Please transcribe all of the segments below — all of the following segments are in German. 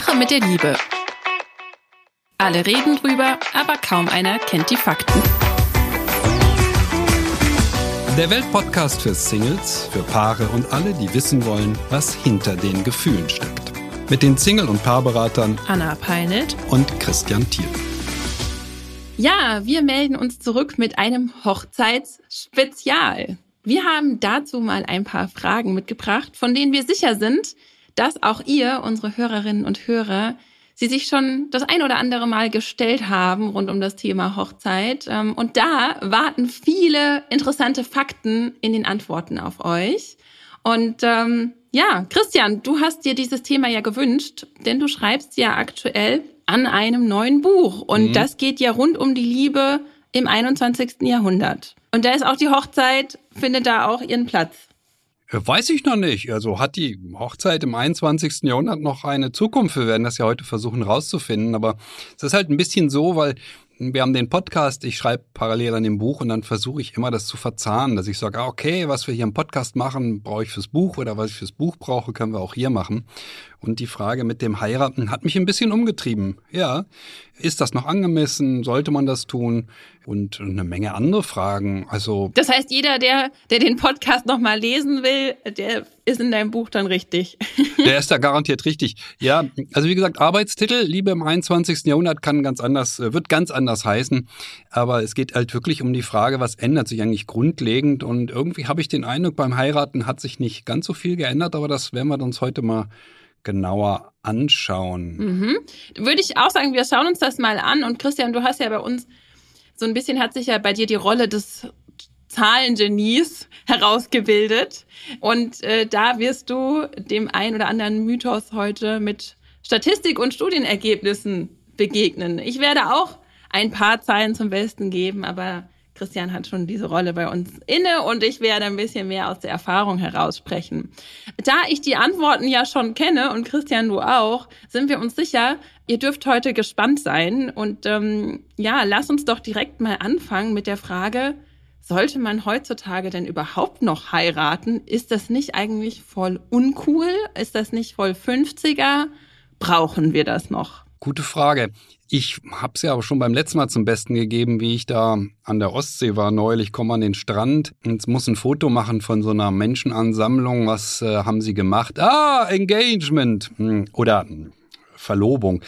Sache mit der Liebe. Alle reden drüber, aber kaum einer kennt die Fakten. Der Weltpodcast für Singles, für Paare und alle, die wissen wollen, was hinter den Gefühlen steckt. Mit den Single- und Paarberatern Anna Peinelt und Christian Thiel. Ja, wir melden uns zurück mit einem Hochzeitsspezial. Wir haben dazu mal ein paar Fragen mitgebracht, von denen wir sicher sind, dass auch ihr, unsere Hörerinnen und Hörer, sie sich schon das ein oder andere Mal gestellt haben rund um das Thema Hochzeit. Ähm, und da warten viele interessante Fakten in den Antworten auf euch. Und ähm, ja, Christian, du hast dir dieses Thema ja gewünscht, denn du schreibst ja aktuell an einem neuen Buch. Und mhm. das geht ja rund um die Liebe im 21. Jahrhundert. Und da ist auch die Hochzeit, findet da auch ihren Platz. Äh, weiß ich noch nicht. Also hat die Hochzeit im 21. Jahrhundert noch eine Zukunft? Wir werden das ja heute versuchen rauszufinden. Aber es ist halt ein bisschen so, weil wir haben den Podcast, ich schreibe parallel an dem Buch und dann versuche ich immer das zu verzahnen, dass ich sage, ah, okay, was wir hier im Podcast machen, brauche ich fürs Buch oder was ich fürs Buch brauche, können wir auch hier machen. Und die Frage mit dem Heiraten hat mich ein bisschen umgetrieben. Ja, ist das noch angemessen? Sollte man das tun? Und eine Menge andere Fragen. Also das heißt, jeder, der, der den Podcast noch mal lesen will, der ist in deinem Buch dann richtig. Der ist da garantiert richtig. Ja, also wie gesagt, Arbeitstitel Liebe im 21. Jahrhundert kann ganz anders, äh, wird ganz anders heißen. Aber es geht halt wirklich um die Frage, was ändert sich eigentlich grundlegend? Und irgendwie habe ich den Eindruck, beim Heiraten hat sich nicht ganz so viel geändert, aber das werden wir uns heute mal genauer anschauen. Mhm. Würde ich auch sagen, wir schauen uns das mal an. Und Christian, du hast ja bei uns so ein bisschen hat sich ja bei dir die Rolle des Zahlengenies herausgebildet. Und äh, da wirst du dem ein oder anderen Mythos heute mit Statistik und Studienergebnissen begegnen. Ich werde auch ein paar Zahlen zum Besten geben, aber Christian hat schon diese Rolle bei uns inne und ich werde ein bisschen mehr aus der Erfahrung heraus sprechen. Da ich die Antworten ja schon kenne und Christian du auch, sind wir uns sicher, ihr dürft heute gespannt sein. Und ähm, ja, lass uns doch direkt mal anfangen mit der Frage, sollte man heutzutage denn überhaupt noch heiraten? Ist das nicht eigentlich voll uncool? Ist das nicht voll 50er? Brauchen wir das noch? Gute Frage. Ich habe es ja auch schon beim letzten Mal zum Besten gegeben, wie ich da an der Ostsee war neulich, komme an den Strand und muss ein Foto machen von so einer Menschenansammlung. Was äh, haben sie gemacht? Ah, Engagement hm, oder Verlobung.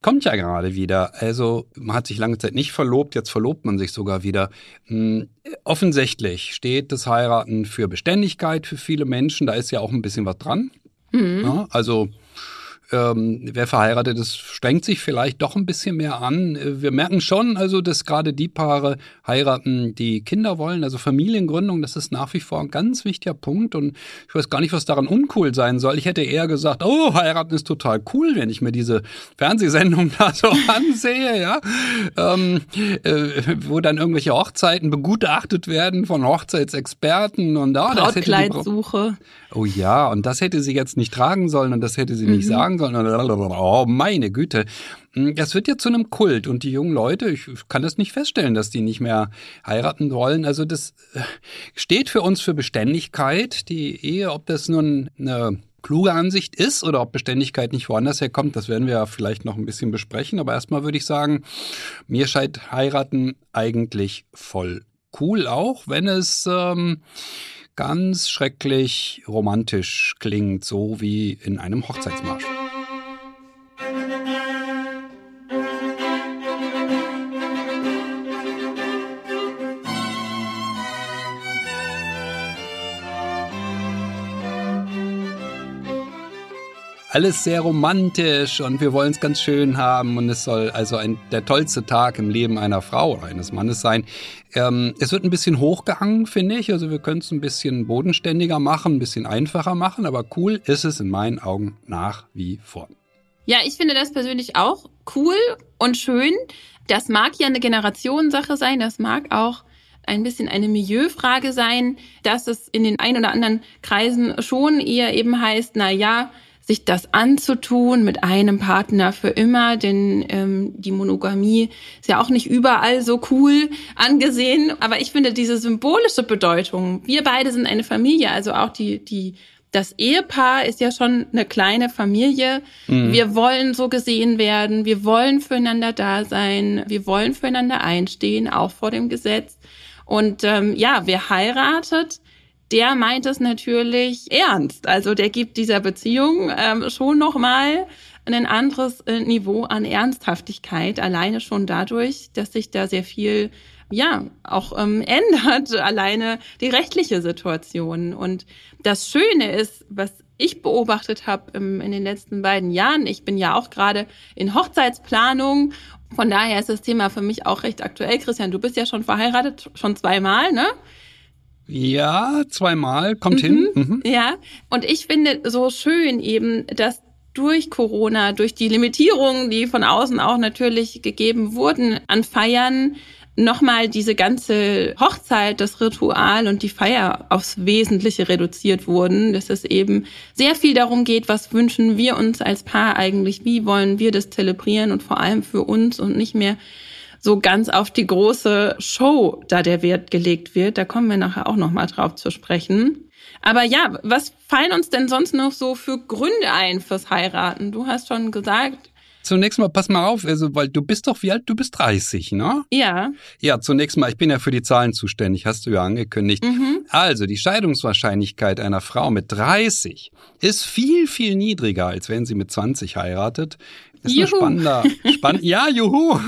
Kommt ja gerade wieder. Also man hat sich lange Zeit nicht verlobt, jetzt verlobt man sich sogar wieder. Hm, offensichtlich steht das Heiraten für Beständigkeit für viele Menschen. Da ist ja auch ein bisschen was dran. Mhm. Ja, also ähm, wer verheiratet ist, strengt sich vielleicht doch ein bisschen mehr an. Äh, wir merken schon, also, dass gerade die Paare heiraten, die Kinder wollen, also Familiengründung, das ist nach wie vor ein ganz wichtiger Punkt. Und ich weiß gar nicht, was daran uncool sein soll. Ich hätte eher gesagt, oh, heiraten ist total cool, wenn ich mir diese Fernsehsendung da so ansehe, ja, ähm, äh, wo dann irgendwelche Hochzeiten begutachtet werden von Hochzeitsexperten und da. Oh, Brautkleidsuche. Oh ja, und das hätte sie jetzt nicht tragen sollen und das hätte sie mhm. nicht sagen oh meine Güte. Hm, das wird ja zu einem Kult und die jungen Leute, ich kann das nicht feststellen, dass die nicht mehr heiraten wollen. Also das äh, steht für uns für Beständigkeit. Die Ehe, ob das nun eine kluge Ansicht ist oder ob Beständigkeit nicht woanders herkommt, das werden wir ja vielleicht noch ein bisschen besprechen. Aber erstmal würde ich sagen, mir scheint heiraten eigentlich voll cool, auch wenn es ähm, ganz schrecklich romantisch klingt, so wie in einem Hochzeitsmarsch. Alles sehr romantisch und wir wollen es ganz schön haben und es soll also ein, der tollste Tag im Leben einer Frau oder eines Mannes sein. Ähm, es wird ein bisschen hochgehangen, finde ich. Also wir können es ein bisschen bodenständiger machen, ein bisschen einfacher machen, aber cool ist es in meinen Augen nach wie vor. Ja, ich finde das persönlich auch cool und schön. Das mag ja eine Generationssache sein, das mag auch ein bisschen eine Milieufrage sein, dass es in den ein oder anderen Kreisen schon eher eben heißt, na ja, sich das anzutun mit einem Partner für immer, denn ähm, die Monogamie ist ja auch nicht überall so cool angesehen. Aber ich finde diese symbolische Bedeutung, wir beide sind eine Familie, also auch die, die das Ehepaar ist ja schon eine kleine Familie. Mhm. Wir wollen so gesehen werden. Wir wollen füreinander da sein. Wir wollen füreinander einstehen, auch vor dem Gesetz. Und ähm, ja, wer heiratet, der meint es natürlich ernst. Also der gibt dieser Beziehung ähm, schon nochmal ein anderes äh, Niveau an Ernsthaftigkeit, alleine schon dadurch, dass sich da sehr viel ja auch ähm, ändert, alleine die rechtliche Situation. Und das Schöne ist, was ich beobachtet habe in den letzten beiden Jahren, ich bin ja auch gerade in Hochzeitsplanung von daher ist das Thema für mich auch recht aktuell. Christian, du bist ja schon verheiratet, schon zweimal, ne? Ja, zweimal, kommt mhm. hin. Mhm. Ja, und ich finde so schön eben, dass durch Corona, durch die Limitierungen, die von außen auch natürlich gegeben wurden an Feiern, nochmal diese ganze Hochzeit, das Ritual und die Feier aufs Wesentliche reduziert wurden, dass es eben sehr viel darum geht, was wünschen wir uns als Paar eigentlich, wie wollen wir das zelebrieren und vor allem für uns und nicht mehr so ganz auf die große Show da der Wert gelegt wird. Da kommen wir nachher auch nochmal drauf zu sprechen. Aber ja, was fallen uns denn sonst noch so für Gründe ein fürs Heiraten? Du hast schon gesagt, Zunächst mal, pass mal auf, also, weil du bist doch, wie alt? Du bist 30, ne? Ja. Ja, zunächst mal, ich bin ja für die Zahlen zuständig, hast du ja angekündigt. Mhm. Also, die Scheidungswahrscheinlichkeit einer Frau mit 30 ist viel, viel niedriger, als wenn sie mit 20 heiratet. Ist juhu. spannender. Spann ja, juhu.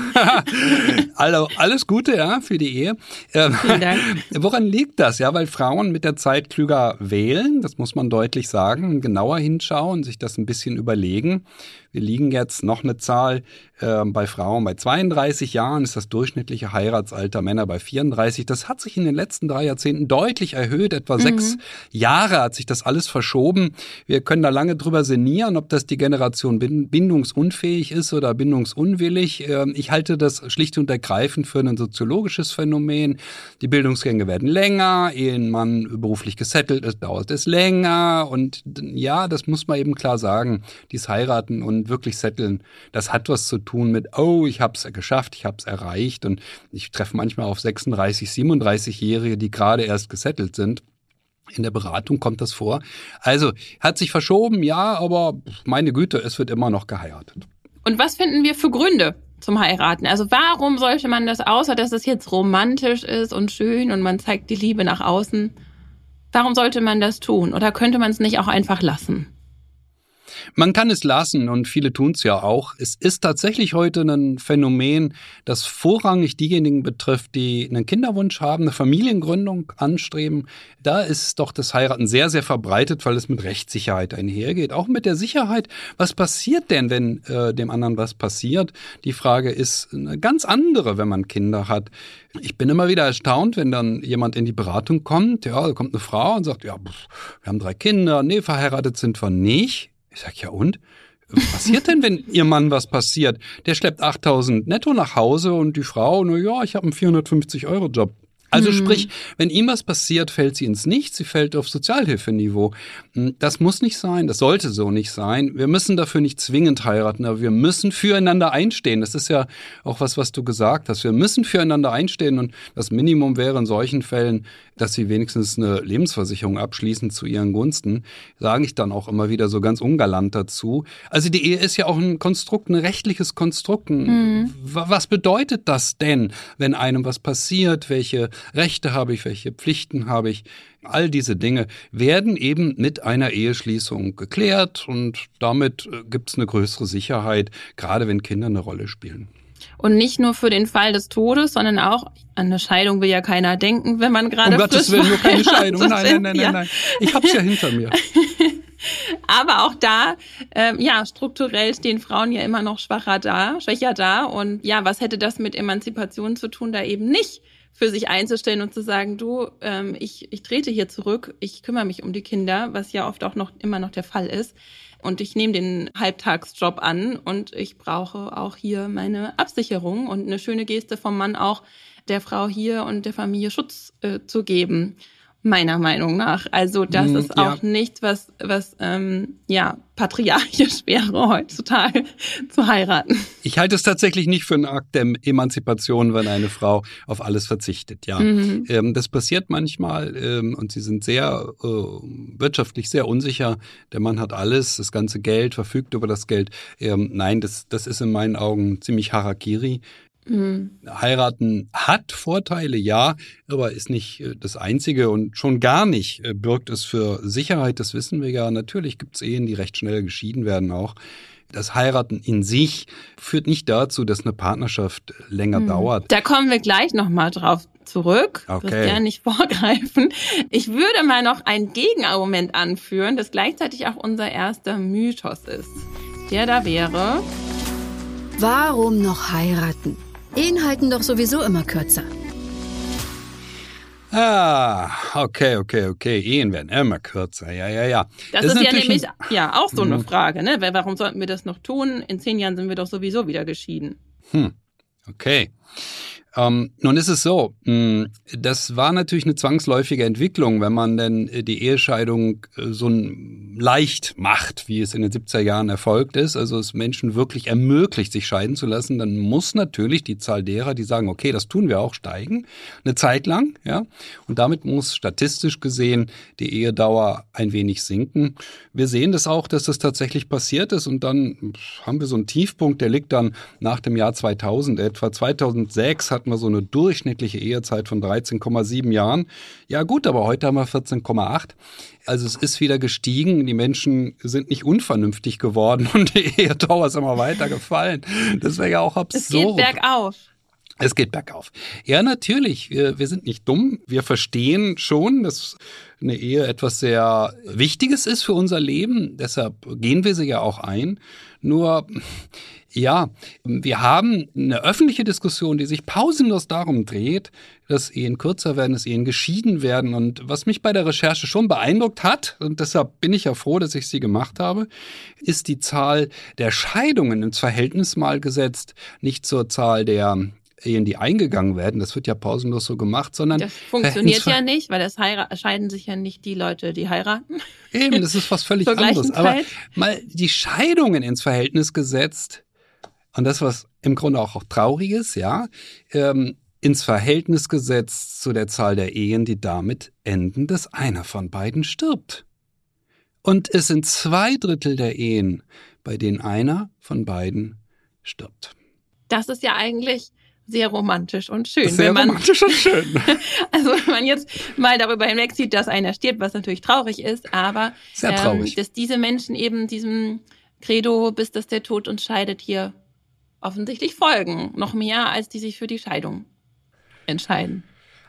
also, alles Gute, ja, für die Ehe. Ähm, Vielen Dank. Woran liegt das? Ja, weil Frauen mit der Zeit klüger wählen, das muss man deutlich sagen, genauer hinschauen, sich das ein bisschen überlegen. Wir liegen jetzt noch eine Zahl äh, bei Frauen bei 32 Jahren ist das durchschnittliche Heiratsalter Männer bei 34. Das hat sich in den letzten drei Jahrzehnten deutlich erhöht. Etwa mhm. sechs Jahre hat sich das alles verschoben. Wir können da lange drüber sinnieren, ob das die Generation bindungsunfähig ist oder bindungsunwillig. Ähm, ich halte das schlicht und ergreifend für ein soziologisches Phänomen. Die Bildungsgänge werden länger, ehe man beruflich gesettelt ist, dauert es länger. Und ja, das muss man eben klar sagen. Dies Heiraten und wirklich setteln, das hat was zu tun mit, oh, ich habe es geschafft, ich habe es erreicht. Und ich treffe manchmal auf 36, 37-Jährige, die gerade erst gesettelt sind. In der Beratung kommt das vor. Also hat sich verschoben, ja, aber meine Güte, es wird immer noch geheiratet. Und was finden wir für Gründe zum Heiraten? Also warum sollte man das, außer dass es jetzt romantisch ist und schön und man zeigt die Liebe nach außen, warum sollte man das tun? Oder könnte man es nicht auch einfach lassen? Man kann es lassen und viele tun es ja auch. Es ist tatsächlich heute ein Phänomen, das vorrangig diejenigen betrifft, die einen Kinderwunsch haben, eine Familiengründung anstreben. Da ist doch das Heiraten sehr, sehr verbreitet, weil es mit Rechtssicherheit einhergeht. Auch mit der Sicherheit, was passiert denn, wenn äh, dem anderen was passiert? Die Frage ist eine ganz andere, wenn man Kinder hat. Ich bin immer wieder erstaunt, wenn dann jemand in die Beratung kommt. Ja, da kommt eine Frau und sagt, ja, wir haben drei Kinder. Nee, verheiratet sind wir nicht. Ich sag, ja und? Was passiert denn, wenn ihr Mann was passiert? Der schleppt 8000 netto nach Hause und die Frau, na ja, ich habe einen 450 Euro Job. Also mhm. sprich, wenn ihm was passiert, fällt sie ins Nichts, sie fällt auf Sozialhilfeniveau. Hm, das muss nicht sein, das sollte so nicht sein. Wir müssen dafür nicht zwingend heiraten, aber wir müssen füreinander einstehen. Das ist ja auch was, was du gesagt hast. Wir müssen füreinander einstehen und das Minimum wäre in solchen Fällen, dass sie wenigstens eine Lebensversicherung abschließen zu ihren Gunsten. Sage ich dann auch immer wieder so ganz ungalant dazu. Also die Ehe ist ja auch ein Konstrukt, ein rechtliches Konstrukt. Mhm. Was bedeutet das denn, wenn einem was passiert? Welche Rechte habe ich, welche Pflichten habe ich. All diese Dinge werden eben mit einer Eheschließung geklärt und damit äh, gibt es eine größere Sicherheit, gerade wenn Kinder eine Rolle spielen. Und nicht nur für den Fall des Todes, sondern auch an eine Scheidung will ja keiner denken, wenn man gerade. Um Gottes Willen, nur keine Scheidung. Nein, nein, nein, nein, nein. Ich hab's ja hinter mir. Aber auch da, ähm, ja, strukturell stehen Frauen ja immer noch schwacher da, schwächer da. Und ja, was hätte das mit Emanzipation zu tun? Da eben nicht für sich einzustellen und zu sagen, du, ähm, ich, ich trete hier zurück, ich kümmere mich um die Kinder, was ja oft auch noch immer noch der Fall ist. Und ich nehme den Halbtagsjob an und ich brauche auch hier meine Absicherung und eine schöne Geste vom Mann auch, der Frau hier und der Familie Schutz äh, zu geben. Meiner Meinung nach. Also das Mm, ist auch ja. nichts, was, was ähm, ja patriarchisch wäre heutzutage zu heiraten. Ich halte es tatsächlich nicht für einen Akt der Emanzipation, wenn eine Frau auf alles verzichtet. Ja, Mhm. ähm, das passiert manchmal ähm, und sie sind sehr äh, wirtschaftlich sehr unsicher. Der Mann hat alles, das ganze Geld, verfügt über das Geld. Ähm, nein, das, das ist in meinen Augen ziemlich Harakiri. Mhm. Heiraten hat Vorteile, ja, aber ist nicht äh, das Einzige und schon gar nicht äh, birgt es für Sicherheit, das wissen wir ja. Natürlich gibt es Ehen, die recht schnell geschieden werden auch. Das Heiraten in sich führt nicht dazu, dass eine Partnerschaft länger Mhm. dauert. Da kommen wir gleich nochmal drauf zurück. Okay. Christian, nicht vorgreifen. Ich würde mal noch ein Gegenargument anführen, das gleichzeitig auch unser erster Mythos ist. Der da wäre, Warum noch heiraten? Ehen halten doch sowieso immer kürzer. Ah, okay, okay, okay. Ehen werden immer kürzer. Ja, ja, ja. das, ist, ja natürlich nämlich ein- ja auch so eine Mhm. Frage, ne? Warum sollten wir das noch tun? In zehn Jahren sind wir doch sowieso wieder geschieden. Hm, okay. Ähm, nun ist es so, mh, das war natürlich eine zwangsläufige Entwicklung, wenn man denn äh, die Ehescheidung äh, so leicht macht, wie es in den 70er Jahren erfolgt ist, also es Menschen wirklich ermöglicht, sich scheiden zu lassen, dann muss natürlich die Zahl derer, die sagen, okay, das tun wir auch, steigen, eine Zeit lang, ja, und damit muss statistisch gesehen die Ehedauer ein wenig sinken. Wir sehen das auch, dass das tatsächlich passiert ist und dann haben wir so einen Tiefpunkt, der liegt dann nach dem Jahr 2000 etwa. 2006 hatten wir so eine durchschnittliche Ehezeit von 13,7 Jahren. Ja gut, aber heute haben wir 14,8. Also es ist wieder gestiegen. Die Menschen sind nicht unvernünftig geworden und die Ehedauer ist immer weiter gefallen. Das wäre ja auch Es geht absurd. bergauf. Es geht bergauf. Ja, natürlich. Wir, wir sind nicht dumm. Wir verstehen schon, dass eine Ehe etwas sehr Wichtiges ist für unser Leben. Deshalb gehen wir sie ja auch ein. Nur, ja, wir haben eine öffentliche Diskussion, die sich pausenlos darum dreht, dass Ehen kürzer werden, dass Ehen geschieden werden. Und was mich bei der Recherche schon beeindruckt hat, und deshalb bin ich ja froh, dass ich sie gemacht habe, ist die Zahl der Scheidungen ins Verhältnis mal gesetzt, nicht zur Zahl der Ehen, die eingegangen werden, das wird ja pausenlos so gemacht, sondern Das funktioniert ja nicht, weil das scheiden sich ja nicht die Leute, die heiraten. Eben, das ist was völlig anderes. Aber mal die Scheidungen ins Verhältnis gesetzt und das, was im Grunde auch, traurig ist, ja, ähm, ins Verhältnis gesetzt zu der Zahl der Ehen, die damit enden, dass einer von beiden stirbt. Und es sind zwei Drittel der Ehen, bei denen einer von beiden stirbt. Das ist ja eigentlich sehr romantisch und schön. Sehr wenn man, romantisch und schön. Also wenn man jetzt mal darüber hinwegzieht, dass einer stirbt, was natürlich traurig ist, aber Sehr traurig. Ähm, dass diese Menschen eben diesem Credo, bis dass der Tod uns scheidet, hier offensichtlich folgen. Noch mehr, als die sich für die Scheidung entscheiden.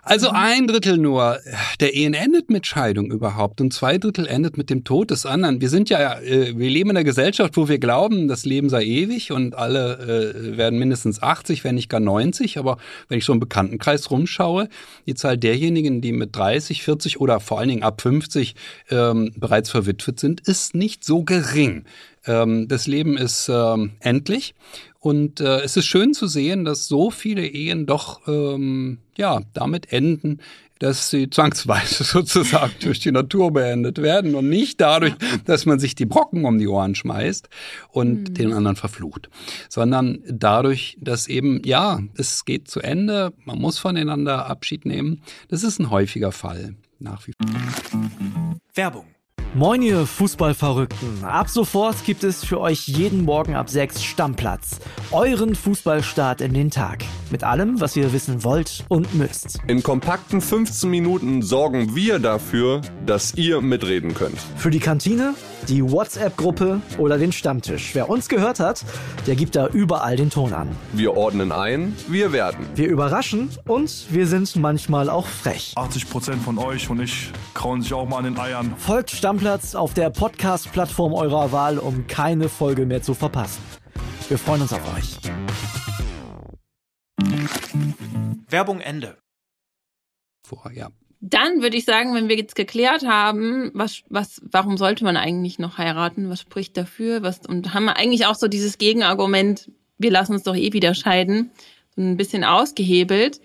Also ein Drittel nur der Ehen endet mit Scheidung überhaupt und zwei Drittel endet mit dem Tod des anderen. Wir sind ja, äh, wir leben in einer Gesellschaft, wo wir glauben, das Leben sei ewig und alle äh, werden mindestens 80, wenn nicht gar 90. Aber wenn ich so im Bekanntenkreis rumschaue, die Zahl derjenigen, die mit 30, 40 oder vor allen Dingen ab 50 ähm, bereits verwitwet sind, ist nicht so gering. Ähm, das Leben ist ähm, endlich und äh, es ist schön zu sehen, dass so viele Ehen doch ähm, ja damit enden, dass sie zwangsweise sozusagen durch die Natur beendet werden und nicht dadurch, dass man sich die Brocken um die Ohren schmeißt und den anderen verflucht, sondern dadurch, dass eben ja, es geht zu Ende, man muss voneinander Abschied nehmen. Das ist ein häufiger Fall nach wie vor. Werbung. Moin ihr Fußballverrückten. Ab sofort gibt es für euch jeden Morgen ab 6 Stammplatz. Euren Fußballstart in den Tag. Mit allem, was ihr wissen wollt und müsst. In kompakten 15 Minuten sorgen wir dafür, dass ihr mitreden könnt. Für die Kantine, die WhatsApp-Gruppe oder den Stammtisch. Wer uns gehört hat, der gibt da überall den Ton an. Wir ordnen ein, wir werden. Wir überraschen und wir sind manchmal auch frech. 80% von euch und ich krauen sich auch mal an den Eiern. Folgt Stammplatz auf der Podcast-Plattform eurer Wahl, um keine Folge mehr zu verpassen. Wir freuen uns auf euch. Werbung Ende. vor ja. Dann würde ich sagen, wenn wir jetzt geklärt haben, was, was, warum sollte man eigentlich noch heiraten? Was spricht dafür? Was, und haben wir eigentlich auch so dieses Gegenargument, wir lassen uns doch eh wieder scheiden, ein bisschen ausgehebelt.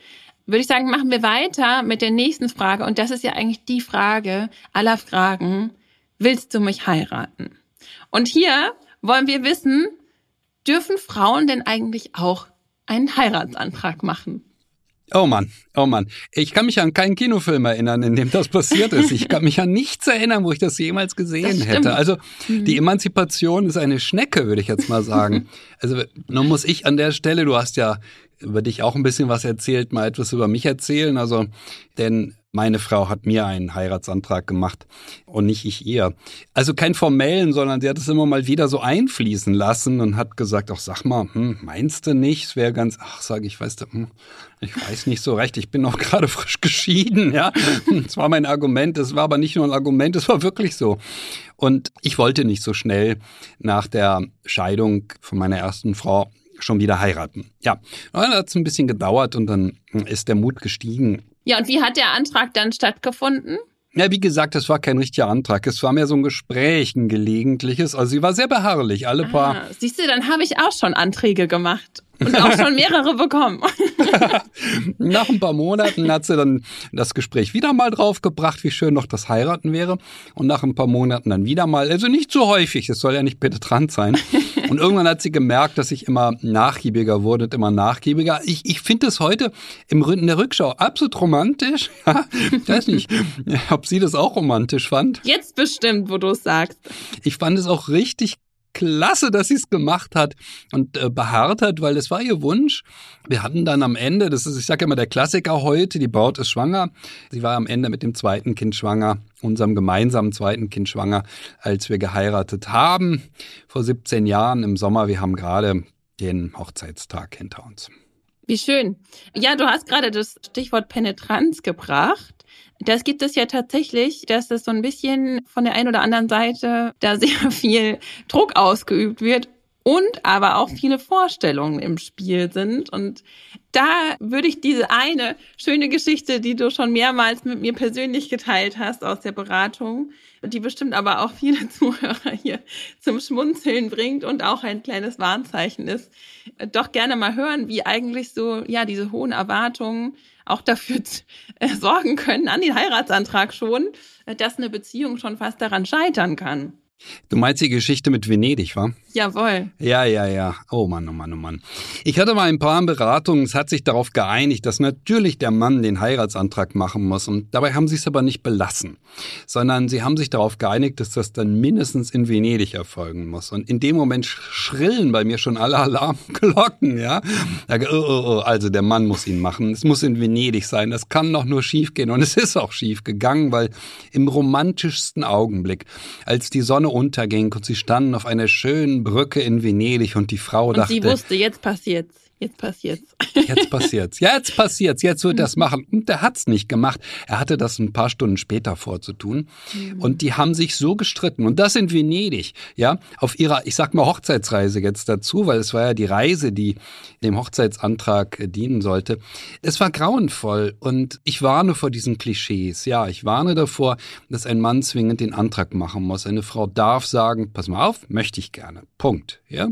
würde ich sagen, machen wir weiter mit der nächsten Frage. Und das ist ja eigentlich die Frage aller Fragen. Willst du mich heiraten? Und hier wollen wir wissen, dürfen Frauen denn eigentlich auch einen Heiratsantrag machen? Oh Mann, oh Mann. Ich kann mich an keinen Kinofilm erinnern, in dem das passiert ist. Ich kann mich an nichts erinnern, wo ich das jemals gesehen das hätte. Also mhm. die Emanzipation ist eine Schnecke, würde ich jetzt mal sagen. Also nun muss ich an der Stelle, du hast ja über dich auch ein bisschen was erzählt, mal etwas über mich erzählen. Also, denn meine Frau hat mir einen Heiratsantrag gemacht und nicht ich ihr. Also kein formellen, sondern sie hat es immer mal wieder so einfließen lassen und hat gesagt, ach sag mal, hm, meinst du nicht? Es wäre ganz, ach sag ich, weißt du, hm, ich weiß nicht so recht, ich bin noch gerade frisch geschieden, ja. Das war mein Argument, das war aber nicht nur ein Argument, das war wirklich so. Und ich wollte nicht so schnell nach der Scheidung von meiner ersten Frau schon wieder heiraten. Ja, dann hat es ein bisschen gedauert und dann ist der Mut gestiegen. Ja, und wie hat der Antrag dann stattgefunden? Ja, wie gesagt, es war kein richtiger Antrag. Es war mehr so ein Gespräch, ein gelegentliches. Also sie war sehr beharrlich, alle ah, paar. Siehst du, dann habe ich auch schon Anträge gemacht. Und auch schon mehrere bekommen. Nach ein paar Monaten hat sie dann das Gespräch wieder mal draufgebracht, wie schön noch das Heiraten wäre. Und nach ein paar Monaten dann wieder mal, also nicht so häufig, es soll ja nicht penetrant sein. Und irgendwann hat sie gemerkt, dass ich immer nachgiebiger wurde und immer nachgiebiger. Ich, ich finde es heute im, in der Rückschau absolut romantisch. ich weiß nicht, ob sie das auch romantisch fand. Jetzt bestimmt, wo du es sagst. Ich fand es auch richtig klasse, dass sie es gemacht hat und äh, beharrt hat, weil es war ihr Wunsch. Wir hatten dann am Ende, das ist, ich sage immer der Klassiker heute, die Braut ist schwanger. Sie war am Ende mit dem zweiten Kind schwanger, unserem gemeinsamen zweiten Kind schwanger, als wir geheiratet haben vor 17 Jahren im Sommer. Wir haben gerade den Hochzeitstag hinter uns. Wie schön. Ja, du hast gerade das Stichwort Penetranz gebracht. Das gibt es ja tatsächlich, dass es so ein bisschen von der einen oder anderen Seite da sehr viel Druck ausgeübt wird und aber auch viele Vorstellungen im Spiel sind. Und da würde ich diese eine schöne Geschichte, die du schon mehrmals mit mir persönlich geteilt hast aus der Beratung, die bestimmt aber auch viele Zuhörer hier zum Schmunzeln bringt und auch ein kleines Warnzeichen ist, doch gerne mal hören, wie eigentlich so, ja, diese hohen Erwartungen auch dafür äh, sorgen können, an den Heiratsantrag schon, äh, dass eine Beziehung schon fast daran scheitern kann. Du meinst die Geschichte mit Venedig, wa? Jawohl. Ja, ja, ja. Oh Mann, oh Mann, oh Mann. Ich hatte mal ein paar Beratungen, es hat sich darauf geeinigt, dass natürlich der Mann den Heiratsantrag machen muss. Und dabei haben sie es aber nicht belassen, sondern sie haben sich darauf geeinigt, dass das dann mindestens in Venedig erfolgen muss. Und in dem Moment schrillen bei mir schon alle Alarmglocken, ja. Oh, oh, oh, also der Mann muss ihn machen. Es muss in Venedig sein. Das kann doch nur schief gehen. Und es ist auch schief gegangen, weil im romantischsten Augenblick, als die Sonne Sonne unterging und sie standen auf einer schönen Brücke in Venedig und die Frau und dachte. Sie wusste, jetzt passiert's. Jetzt passiert's. Jetzt passiert's. Jetzt passiert's. Jetzt wird das machen. Und der hat's nicht gemacht. Er hatte das ein paar Stunden später vorzutun. Mhm. Und die haben sich so gestritten. Und das in Venedig, ja, auf ihrer, ich sag mal, Hochzeitsreise jetzt dazu, weil es war ja die Reise, die dem Hochzeitsantrag dienen sollte. Es war grauenvoll. Und ich warne vor diesen Klischees. Ja, ich warne davor, dass ein Mann zwingend den Antrag machen muss. Eine Frau darf sagen, pass mal auf, möchte ich gerne. Punkt. Ja.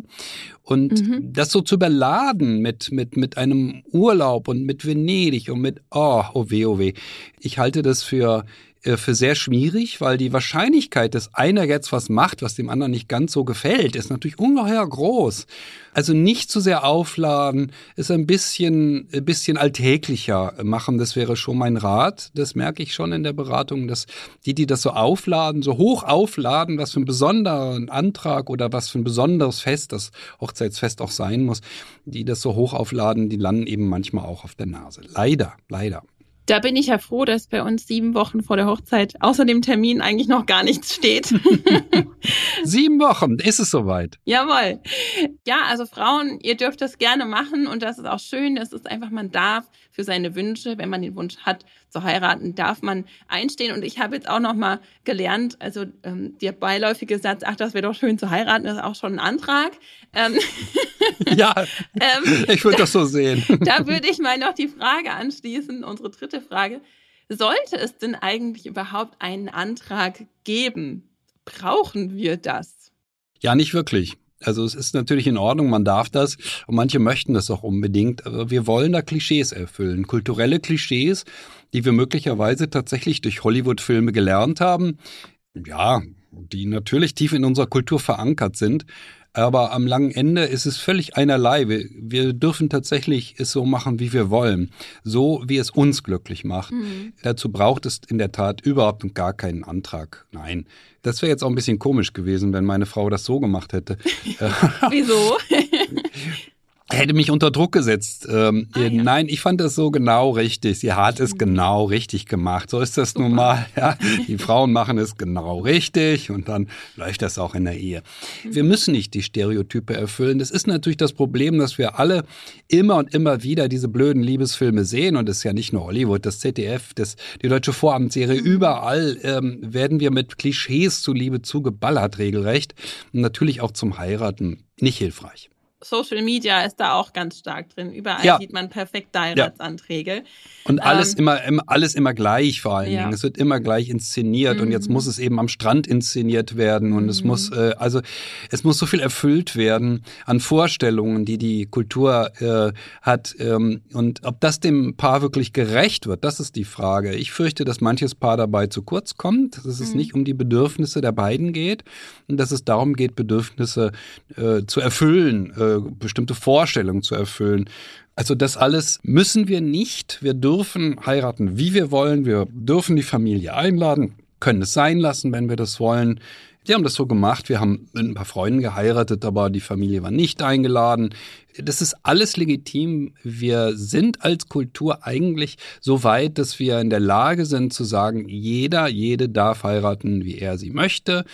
Und mhm. das so zu überladen mit, mit, mit einem Urlaub und mit Venedig und mit, oh, oh weh, oh weh. Ich halte das für für sehr schwierig, weil die Wahrscheinlichkeit, dass einer jetzt was macht, was dem anderen nicht ganz so gefällt, ist natürlich ungeheuer groß. Also nicht zu sehr aufladen, ist ein bisschen, ein bisschen alltäglicher machen. Das wäre schon mein Rat. Das merke ich schon in der Beratung, dass die, die das so aufladen, so hoch aufladen, was für einen besonderen Antrag oder was für ein besonderes Fest, das Hochzeitsfest auch sein muss, die das so hoch aufladen, die landen eben manchmal auch auf der Nase. Leider, leider. Da bin ich ja froh, dass bei uns sieben Wochen vor der Hochzeit außer dem Termin eigentlich noch gar nichts steht. sieben Wochen, ist es soweit? Jawohl. Ja, also Frauen, ihr dürft das gerne machen und das ist auch schön. Es ist einfach, man darf für seine Wünsche, wenn man den Wunsch hat, zu heiraten, darf man einstehen. Und ich habe jetzt auch noch mal gelernt, also ähm, der beiläufige Satz, ach, das wäre doch schön zu heiraten, ist auch schon ein Antrag. Ähm, ja, ähm, ich würde das so sehen. da würde ich mal noch die Frage anschließen, unsere dritte Frage. Sollte es denn eigentlich überhaupt einen Antrag geben? Brauchen wir das? Ja, nicht wirklich. Also es ist natürlich in Ordnung, man darf das und manche möchten das auch unbedingt. Aber wir wollen da Klischees erfüllen, kulturelle Klischees, die wir möglicherweise tatsächlich durch Hollywood-Filme gelernt haben. Ja, die natürlich tief in unserer Kultur verankert sind. Aber am langen Ende ist es völlig einerlei. Wir, wir dürfen tatsächlich es so machen, wie wir wollen. So, wie es uns glücklich macht. Mhm. Dazu braucht es in der Tat überhaupt und gar keinen Antrag. Nein. Das wäre jetzt auch ein bisschen komisch gewesen, wenn meine Frau das so gemacht hätte. Wieso? Hätte mich unter Druck gesetzt. Ähm, ah, ja. Nein, ich fand das so genau richtig. Sie hat es mhm. genau richtig gemacht. So ist das Super. nun mal. Ja. Die Frauen machen es genau richtig und dann läuft das auch in der Ehe. Mhm. Wir müssen nicht die Stereotype erfüllen. Das ist natürlich das Problem, dass wir alle immer und immer wieder diese blöden Liebesfilme sehen und es ist ja nicht nur Hollywood, das ZDF, das, die deutsche Vorabendserie, mhm. überall ähm, werden wir mit Klischees zuliebe zugeballert regelrecht und natürlich auch zum Heiraten nicht hilfreich. Social Media ist da auch ganz stark drin. Überall ja. sieht man perfekte Heiratsanträge. Ja. Und alles ähm, immer, alles immer gleich vor allen ja. Dingen. Es wird immer gleich inszeniert mhm. und jetzt mhm. muss es eben am Strand inszeniert werden und mhm. es muss, äh, also es muss so viel erfüllt werden an Vorstellungen, die die Kultur äh, hat. Ähm, und ob das dem Paar wirklich gerecht wird, das ist die Frage. Ich fürchte, dass manches Paar dabei zu kurz kommt, dass es mhm. nicht um die Bedürfnisse der beiden geht und dass es darum geht, Bedürfnisse äh, zu erfüllen, bestimmte Vorstellungen zu erfüllen. Also das alles müssen wir nicht. Wir dürfen heiraten, wie wir wollen. Wir dürfen die Familie einladen, können es sein lassen, wenn wir das wollen. Wir haben das so gemacht. Wir haben mit ein paar Freunden geheiratet, aber die Familie war nicht eingeladen. Das ist alles legitim. Wir sind als Kultur eigentlich so weit, dass wir in der Lage sind zu sagen, jeder, jede darf heiraten, wie er sie möchte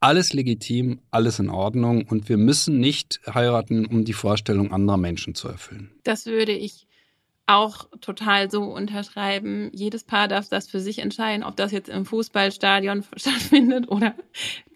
alles legitim, alles in Ordnung und wir müssen nicht heiraten, um die Vorstellung anderer Menschen zu erfüllen. Das würde ich auch total so unterschreiben. Jedes Paar darf das für sich entscheiden, ob das jetzt im Fußballstadion stattfindet oder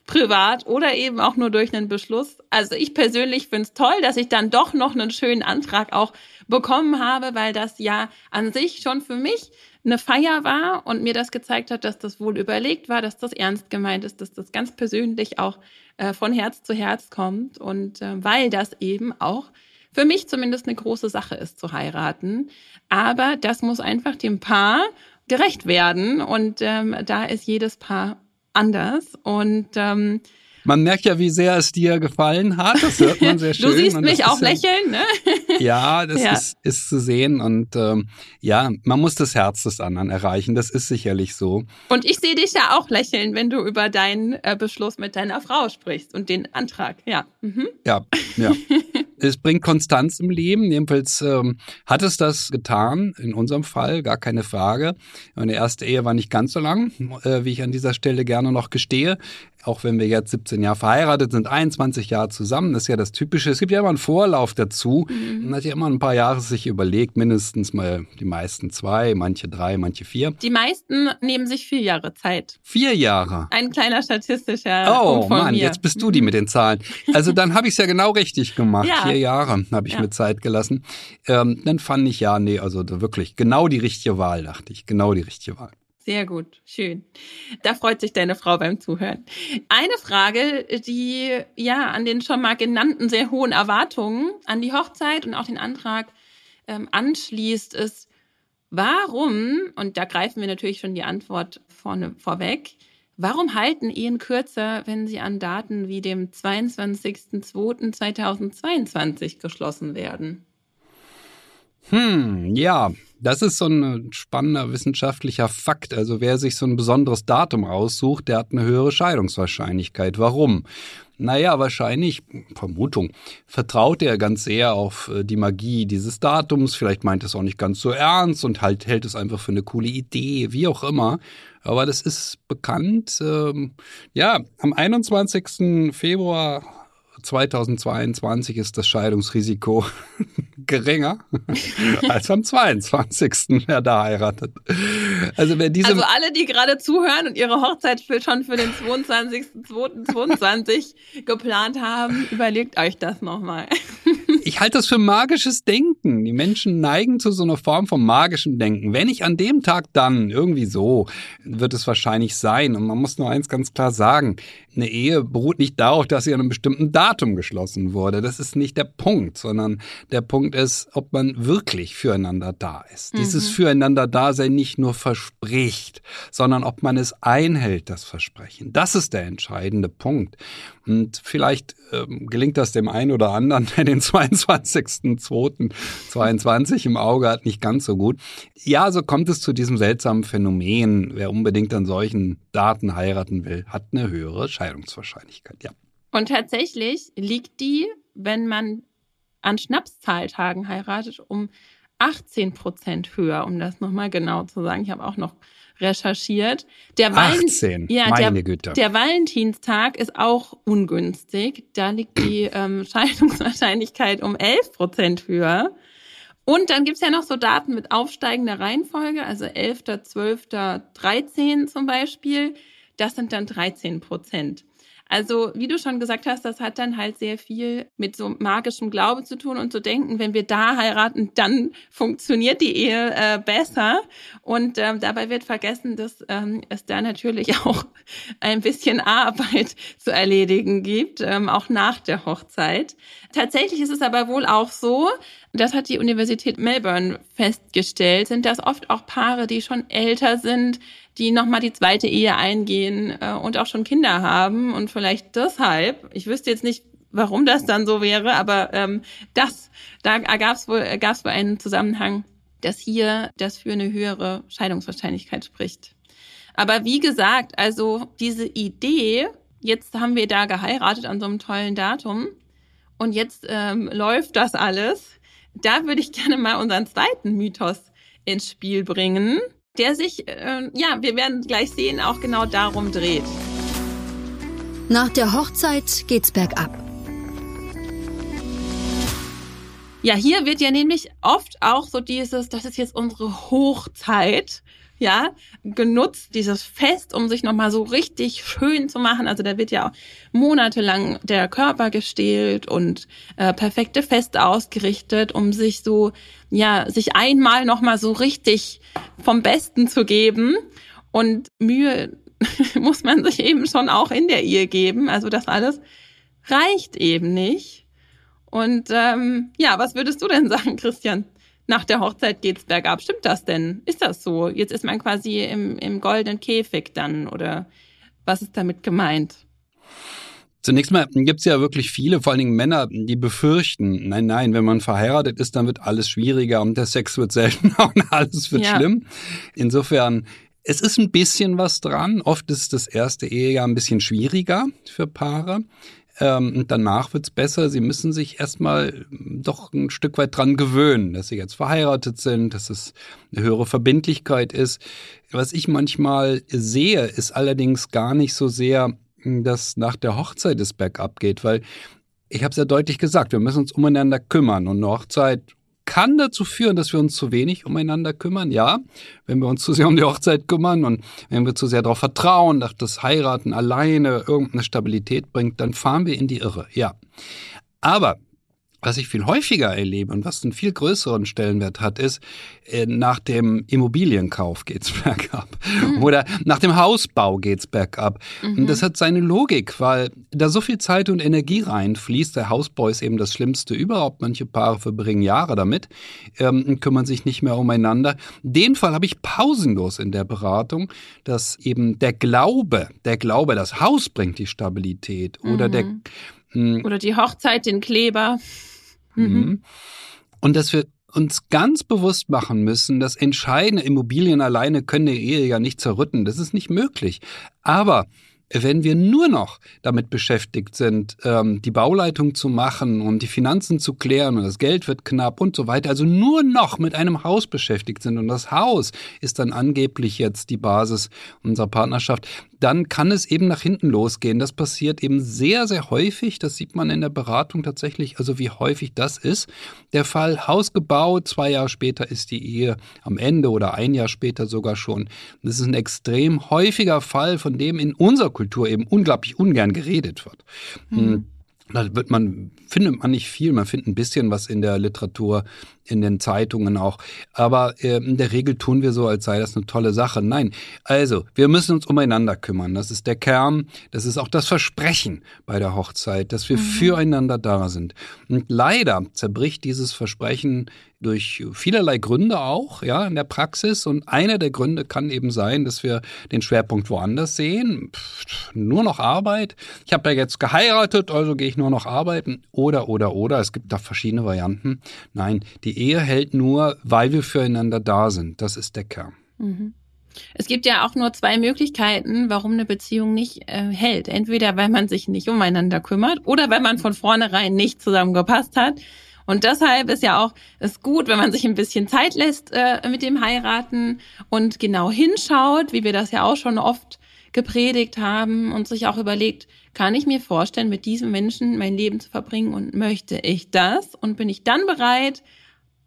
privat oder eben auch nur durch einen Beschluss. Also ich persönlich finde es toll, dass ich dann doch noch einen schönen Antrag auch bekommen habe, weil das ja an sich schon für mich eine Feier war und mir das gezeigt hat, dass das wohl überlegt war, dass das ernst gemeint ist, dass das ganz persönlich auch äh, von Herz zu Herz kommt und äh, weil das eben auch für mich zumindest eine große Sache ist zu heiraten. Aber das muss einfach dem Paar gerecht werden und ähm, da ist jedes Paar anders und ähm, man merkt ja, wie sehr es dir gefallen hat. Das hört man sehr schön. du siehst mich auch lächeln, ne? ja, das ja. Ist, ist zu sehen. Und ähm, ja, man muss das Herz des anderen erreichen. Das ist sicherlich so. Und ich sehe dich ja auch lächeln, wenn du über deinen äh, Beschluss mit deiner Frau sprichst und den Antrag. Ja. Mhm. Ja, ja. es bringt Konstanz im Leben. Jedenfalls ähm, hat es das getan, in unserem Fall, gar keine Frage. Meine erste Ehe war nicht ganz so lang, äh, wie ich an dieser Stelle gerne noch gestehe auch wenn wir jetzt 17 Jahre verheiratet sind, 21 Jahre zusammen, das ist ja das Typische. Es gibt ja immer einen Vorlauf dazu. Mhm. Man hat ja immer ein paar Jahre sich überlegt, mindestens mal die meisten zwei, manche drei, manche vier. Die meisten nehmen sich vier Jahre Zeit. Vier Jahre? Ein kleiner statistischer Oh Mann, mir. jetzt bist du die mit den Zahlen. Also dann habe ich es ja genau richtig gemacht. Ja. Vier Jahre habe ich ja. mir Zeit gelassen. Ähm, dann fand ich ja, nee, also wirklich genau die richtige Wahl, dachte ich. Genau die richtige Wahl. Sehr gut, schön. Da freut sich deine Frau beim Zuhören. Eine Frage, die ja an den schon mal genannten sehr hohen Erwartungen an die Hochzeit und auch den Antrag ähm, anschließt, ist, warum, und da greifen wir natürlich schon die Antwort vorne vorweg, warum halten Ehen kürzer, wenn sie an Daten wie dem 22.02.2022 geschlossen werden? Hm, ja, das ist so ein spannender wissenschaftlicher Fakt. Also wer sich so ein besonderes Datum aussucht, der hat eine höhere Scheidungswahrscheinlichkeit. Warum? Naja, wahrscheinlich, Vermutung, vertraut er ganz sehr auf äh, die Magie dieses Datums. Vielleicht meint es auch nicht ganz so ernst und halt hält es einfach für eine coole Idee, wie auch immer. Aber das ist bekannt. Ähm, ja, am 21. Februar 2022 ist das Scheidungsrisiko geringer als am 22. wer da heiratet. Also, wer diese also alle, die gerade zuhören und ihre Hochzeit schon für den 22.02.22 geplant haben, überlegt euch das nochmal. ich halte das für magisches Denken. Die Menschen neigen zu so einer Form von magischem Denken. Wenn ich an dem Tag dann irgendwie so, wird es wahrscheinlich sein. Und man muss nur eins ganz klar sagen. Eine Ehe beruht nicht darauf, dass sie an einem bestimmten Datum geschlossen wurde. Das ist nicht der Punkt, sondern der Punkt ist, ob man wirklich füreinander da ist. Mhm. Dieses füreinander Dasein nicht nur verspricht, sondern ob man es einhält, das Versprechen. Das ist der entscheidende Punkt. Und vielleicht ähm, gelingt das dem einen oder anderen, der den 22.02.22 im Auge hat, nicht ganz so gut. Ja, so kommt es zu diesem seltsamen Phänomen. Wer unbedingt an solchen Daten heiraten will, hat eine höhere Scheidungswahrscheinlichkeit, ja. Und tatsächlich liegt die, wenn man an Schnapszahltagen heiratet, um 18 Prozent höher, um das nochmal genau zu sagen. Ich habe auch noch recherchiert. Der 18, ja, meine der, Güte. Der Valentinstag ist auch ungünstig. Da liegt die ähm, Scheidungswahrscheinlichkeit um 11 Prozent höher. Und dann gibt's ja noch so Daten mit aufsteigender Reihenfolge, also 11., 12., 13 zum Beispiel. Das sind dann 13 Prozent. Also, wie du schon gesagt hast, das hat dann halt sehr viel mit so magischem Glaube zu tun und zu denken, wenn wir da heiraten, dann funktioniert die Ehe äh, besser. Und ähm, dabei wird vergessen, dass ähm, es da natürlich auch ein bisschen Arbeit zu erledigen gibt, ähm, auch nach der Hochzeit. Tatsächlich ist es aber wohl auch so, das hat die Universität Melbourne festgestellt, sind das oft auch Paare, die schon älter sind, die nochmal die zweite Ehe eingehen äh, und auch schon Kinder haben und vielleicht deshalb, ich wüsste jetzt nicht, warum das dann so wäre, aber ähm, das, da gab es wohl, wohl einen Zusammenhang, dass hier das für eine höhere Scheidungswahrscheinlichkeit spricht. Aber wie gesagt, also diese Idee, jetzt haben wir da geheiratet an so einem tollen Datum und jetzt ähm, läuft das alles, da würde ich gerne mal unseren zweiten Mythos ins Spiel bringen der sich, äh, ja, wir werden gleich sehen, auch genau darum dreht. Nach der Hochzeit geht's bergab. Ja, hier wird ja nämlich oft auch so dieses, das ist jetzt unsere Hochzeit ja, genutzt, dieses Fest, um sich nochmal so richtig schön zu machen. Also da wird ja monatelang der Körper gestählt und äh, perfekte Feste ausgerichtet, um sich so, ja, sich einmal nochmal so richtig vom Besten zu geben. Und Mühe muss man sich eben schon auch in der Ehe geben. Also das alles reicht eben nicht. Und ähm, ja, was würdest du denn sagen, Christian? Nach der Hochzeit geht's bergab. Stimmt das denn? Ist das so? Jetzt ist man quasi im, im goldenen Käfig dann oder was ist damit gemeint? Zunächst mal gibt es ja wirklich viele, vor allen Dingen Männer, die befürchten, nein, nein, wenn man verheiratet ist, dann wird alles schwieriger und der Sex wird seltener und alles wird ja. schlimm. Insofern, es ist ein bisschen was dran. Oft ist das erste Ehejahr ein bisschen schwieriger für Paare. Ähm, danach wird's besser. Sie müssen sich erstmal doch ein Stück weit dran gewöhnen, dass sie jetzt verheiratet sind, dass es eine höhere Verbindlichkeit ist. Was ich manchmal sehe, ist allerdings gar nicht so sehr, dass nach der Hochzeit es bergab geht, weil ich habe es ja deutlich gesagt, wir müssen uns umeinander kümmern und eine Hochzeit kann dazu führen, dass wir uns zu wenig umeinander kümmern. Ja, wenn wir uns zu sehr um die Hochzeit kümmern und wenn wir zu sehr darauf vertrauen, dass das Heiraten alleine irgendeine Stabilität bringt, dann fahren wir in die Irre. Ja. Aber was ich viel häufiger erlebe und was einen viel größeren Stellenwert hat, ist, äh, nach dem Immobilienkauf geht's bergab. Mhm. Oder nach dem Hausbau geht's bergab. Mhm. Und das hat seine Logik, weil da so viel Zeit und Energie reinfließt. Der Hausbau ist eben das Schlimmste überhaupt. Manche Paare verbringen Jahre damit ähm, und kümmern sich nicht mehr umeinander. Den Fall habe ich pausenlos in der Beratung, dass eben der Glaube, der Glaube, das Haus bringt die Stabilität oder mhm. der hm. oder die Hochzeit, den Kleber. Mhm. mhm. Und dass wir uns ganz bewusst machen müssen, dass entscheidende Immobilien alleine können die Ehe ja nicht zerrütten. Das ist nicht möglich. Aber wenn wir nur noch damit beschäftigt sind, ähm, die Bauleitung zu machen und die Finanzen zu klären und das Geld wird knapp und so weiter, also nur noch mit einem Haus beschäftigt sind und das Haus ist dann angeblich jetzt die Basis unserer Partnerschaft, dann kann es eben nach hinten losgehen. Das passiert eben sehr, sehr häufig. Das sieht man in der Beratung tatsächlich, also wie häufig das ist. Der Fall Haus gebaut, zwei Jahre später ist die Ehe am Ende oder ein Jahr später sogar schon. Das ist ein extrem häufiger Fall, von dem in unserer Kultur eben unglaublich ungern geredet wird. Mhm. Da wird man, findet man nicht viel, man findet ein bisschen was in der Literatur, in den Zeitungen auch. Aber äh, in der Regel tun wir so, als sei das eine tolle Sache. Nein, also wir müssen uns umeinander kümmern. Das ist der Kern, das ist auch das Versprechen bei der Hochzeit, dass wir mhm. füreinander da sind. Und leider zerbricht dieses Versprechen durch vielerlei Gründe auch, ja, in der Praxis. Und einer der Gründe kann eben sein, dass wir den Schwerpunkt woanders sehen. Pff, nur noch Arbeit. Ich habe ja jetzt geheiratet, also gehe ich nur noch arbeiten. Oder, oder, oder. Es gibt da verschiedene Varianten. Nein, die Ehe hält nur, weil wir füreinander da sind. Das ist der Kern. Mhm. Es gibt ja auch nur zwei Möglichkeiten, warum eine Beziehung nicht äh, hält. Entweder weil man sich nicht umeinander kümmert oder weil man von vornherein nicht zusammengepasst hat. Und deshalb ist ja auch es gut, wenn man sich ein bisschen Zeit lässt äh, mit dem Heiraten und genau hinschaut, wie wir das ja auch schon oft gepredigt haben und sich auch überlegt, kann ich mir vorstellen, mit diesem Menschen mein Leben zu verbringen und möchte ich das? Und bin ich dann bereit,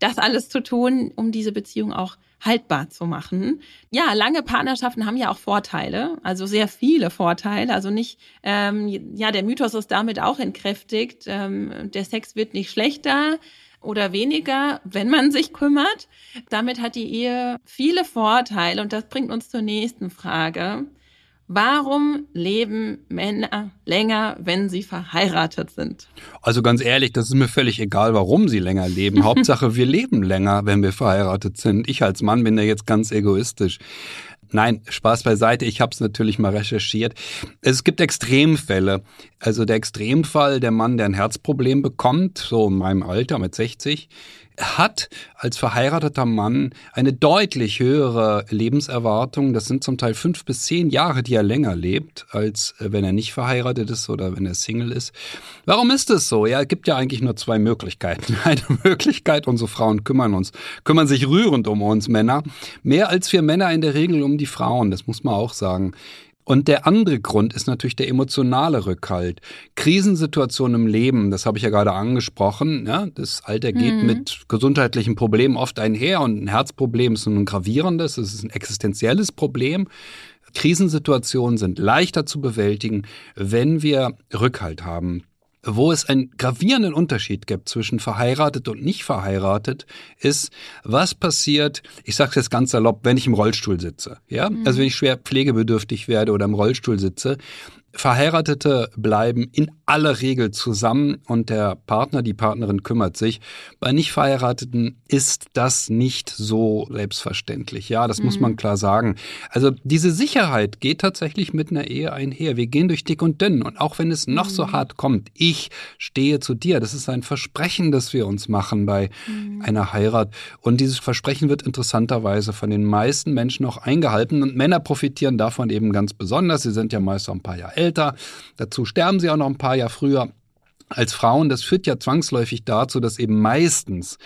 das alles zu tun, um diese Beziehung auch haltbar zu machen. Ja, lange Partnerschaften haben ja auch Vorteile, also sehr viele Vorteile. Also nicht, ähm, ja, der Mythos ist damit auch entkräftigt. Ähm, der Sex wird nicht schlechter oder weniger, wenn man sich kümmert. Damit hat die Ehe viele Vorteile und das bringt uns zur nächsten Frage. Warum leben Männer länger, wenn sie verheiratet sind? Also ganz ehrlich, das ist mir völlig egal, warum sie länger leben. Hauptsache, wir leben länger, wenn wir verheiratet sind. Ich als Mann bin da jetzt ganz egoistisch. Nein, Spaß beiseite. Ich habe es natürlich mal recherchiert. Es gibt Extremfälle. Also der Extremfall, der Mann, der ein Herzproblem bekommt, so in meinem Alter mit 60, hat als verheirateter Mann eine deutlich höhere Lebenserwartung. Das sind zum Teil fünf bis zehn Jahre, die er länger lebt, als äh, wenn er nicht verheiratet ist oder wenn er Single ist. Warum ist es so? Ja, es gibt ja eigentlich nur zwei Möglichkeiten. Eine Möglichkeit, unsere Frauen kümmern uns, kümmern sich rührend um uns Männer. Mehr als wir Männer in der Regel um die Frauen, das muss man auch sagen. Und der andere Grund ist natürlich der emotionale Rückhalt. Krisensituationen im Leben, das habe ich ja gerade angesprochen. Ja, das Alter geht mhm. mit gesundheitlichen Problemen oft einher und ein Herzproblem ist ein gravierendes, es ist ein existenzielles Problem. Krisensituationen sind leichter zu bewältigen, wenn wir Rückhalt haben. Wo es einen gravierenden Unterschied gibt zwischen verheiratet und nicht verheiratet, ist, was passiert, ich sage jetzt ganz salopp, wenn ich im Rollstuhl sitze. Ja? Mhm. Also wenn ich schwer pflegebedürftig werde oder im Rollstuhl sitze, Verheiratete bleiben in aller Regel zusammen und der Partner, die Partnerin kümmert sich. Bei nicht Verheirateten ist das nicht so selbstverständlich. Ja, das mhm. muss man klar sagen. Also diese Sicherheit geht tatsächlich mit einer Ehe einher. Wir gehen durch dick und dünn und auch wenn es noch mhm. so hart kommt, ich stehe zu dir. Das ist ein Versprechen, das wir uns machen bei mhm. einer Heirat. Und dieses Versprechen wird interessanterweise von den meisten Menschen auch eingehalten und Männer profitieren davon eben ganz besonders. Sie sind ja meist auch ein paar Jahre älter älter. Dazu sterben sie auch noch ein paar Jahre früher als Frauen. Das führt ja zwangsläufig dazu, dass eben meistens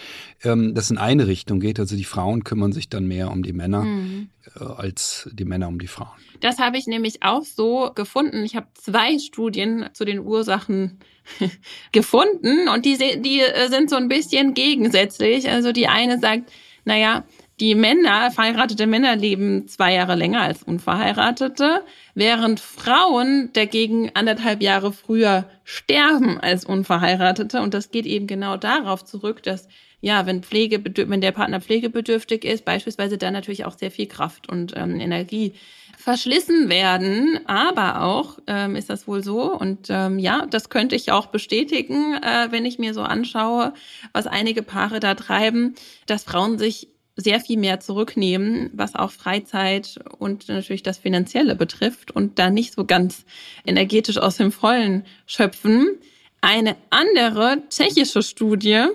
ähm, das in eine Richtung geht. Also die Frauen kümmern sich dann mehr um die Männer mhm. äh, als die Männer um die Frauen. Das habe ich nämlich auch so gefunden. Ich habe zwei Studien zu den Ursachen gefunden und die, die äh, sind so ein bisschen gegensätzlich. Also die eine sagt, naja, die Männer, verheiratete Männer leben zwei Jahre länger als Unverheiratete, während Frauen dagegen anderthalb Jahre früher sterben als Unverheiratete. Und das geht eben genau darauf zurück, dass ja, wenn Pflege, wenn der Partner pflegebedürftig ist, beispielsweise dann natürlich auch sehr viel Kraft und ähm, Energie verschlissen werden. Aber auch ähm, ist das wohl so. Und ähm, ja, das könnte ich auch bestätigen, äh, wenn ich mir so anschaue, was einige Paare da treiben, dass Frauen sich sehr viel mehr zurücknehmen, was auch Freizeit und natürlich das Finanzielle betrifft und da nicht so ganz energetisch aus dem Vollen schöpfen. Eine andere tschechische Studie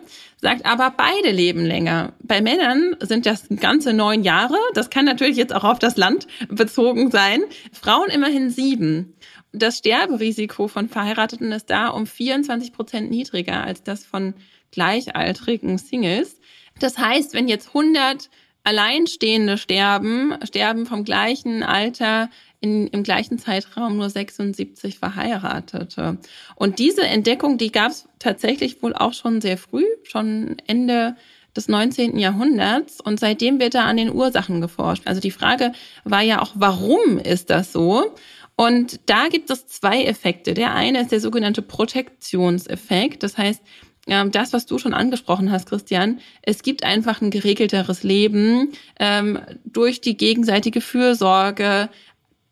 sagt aber, beide leben länger. Bei Männern sind das ganze neun Jahre. Das kann natürlich jetzt auch auf das Land bezogen sein. Frauen immerhin sieben. Das Sterberisiko von Verheirateten ist da um 24 Prozent niedriger als das von gleichaltrigen Singles. Das heißt, wenn jetzt 100 Alleinstehende sterben, sterben vom gleichen Alter in, im gleichen Zeitraum nur 76 Verheiratete. Und diese Entdeckung, die gab es tatsächlich wohl auch schon sehr früh, schon Ende des 19. Jahrhunderts und seitdem wird da an den Ursachen geforscht. Also die Frage war ja auch, warum ist das so? Und da gibt es zwei Effekte. Der eine ist der sogenannte Protektionseffekt. Das heißt, ähm, das, was du schon angesprochen hast, Christian, es gibt einfach ein geregelteres Leben ähm, durch die gegenseitige Fürsorge,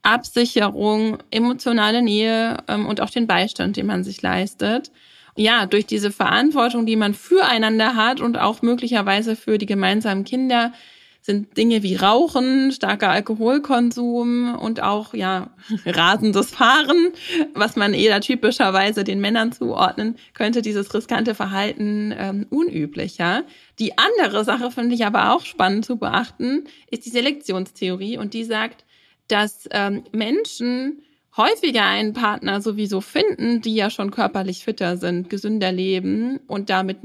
Absicherung, emotionale Nähe ähm, und auch den Beistand, den man sich leistet. Ja, durch diese Verantwortung, die man füreinander hat und auch möglicherweise für die gemeinsamen Kinder, sind Dinge wie Rauchen, starker Alkoholkonsum und auch ja rasendes Fahren, was man eher typischerweise den Männern zuordnen könnte, dieses riskante Verhalten ähm, unüblicher. Die andere Sache finde ich aber auch spannend zu beachten, ist die Selektionstheorie und die sagt, dass ähm, Menschen häufiger einen Partner sowieso finden, die ja schon körperlich fitter sind, gesünder leben und damit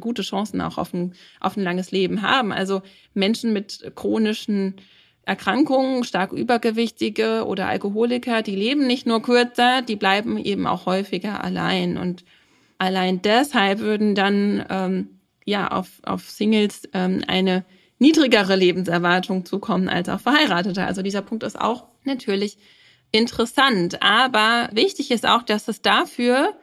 gute Chancen auch auf ein, auf ein langes Leben haben. Also Menschen mit chronischen Erkrankungen, stark übergewichtige oder Alkoholiker, die leben nicht nur kürzer, die bleiben eben auch häufiger allein. Und allein deshalb würden dann ähm, ja auf, auf Singles ähm, eine niedrigere Lebenserwartung zukommen als auch Verheiratete. Also dieser Punkt ist auch natürlich interessant. Aber wichtig ist auch, dass es dafür,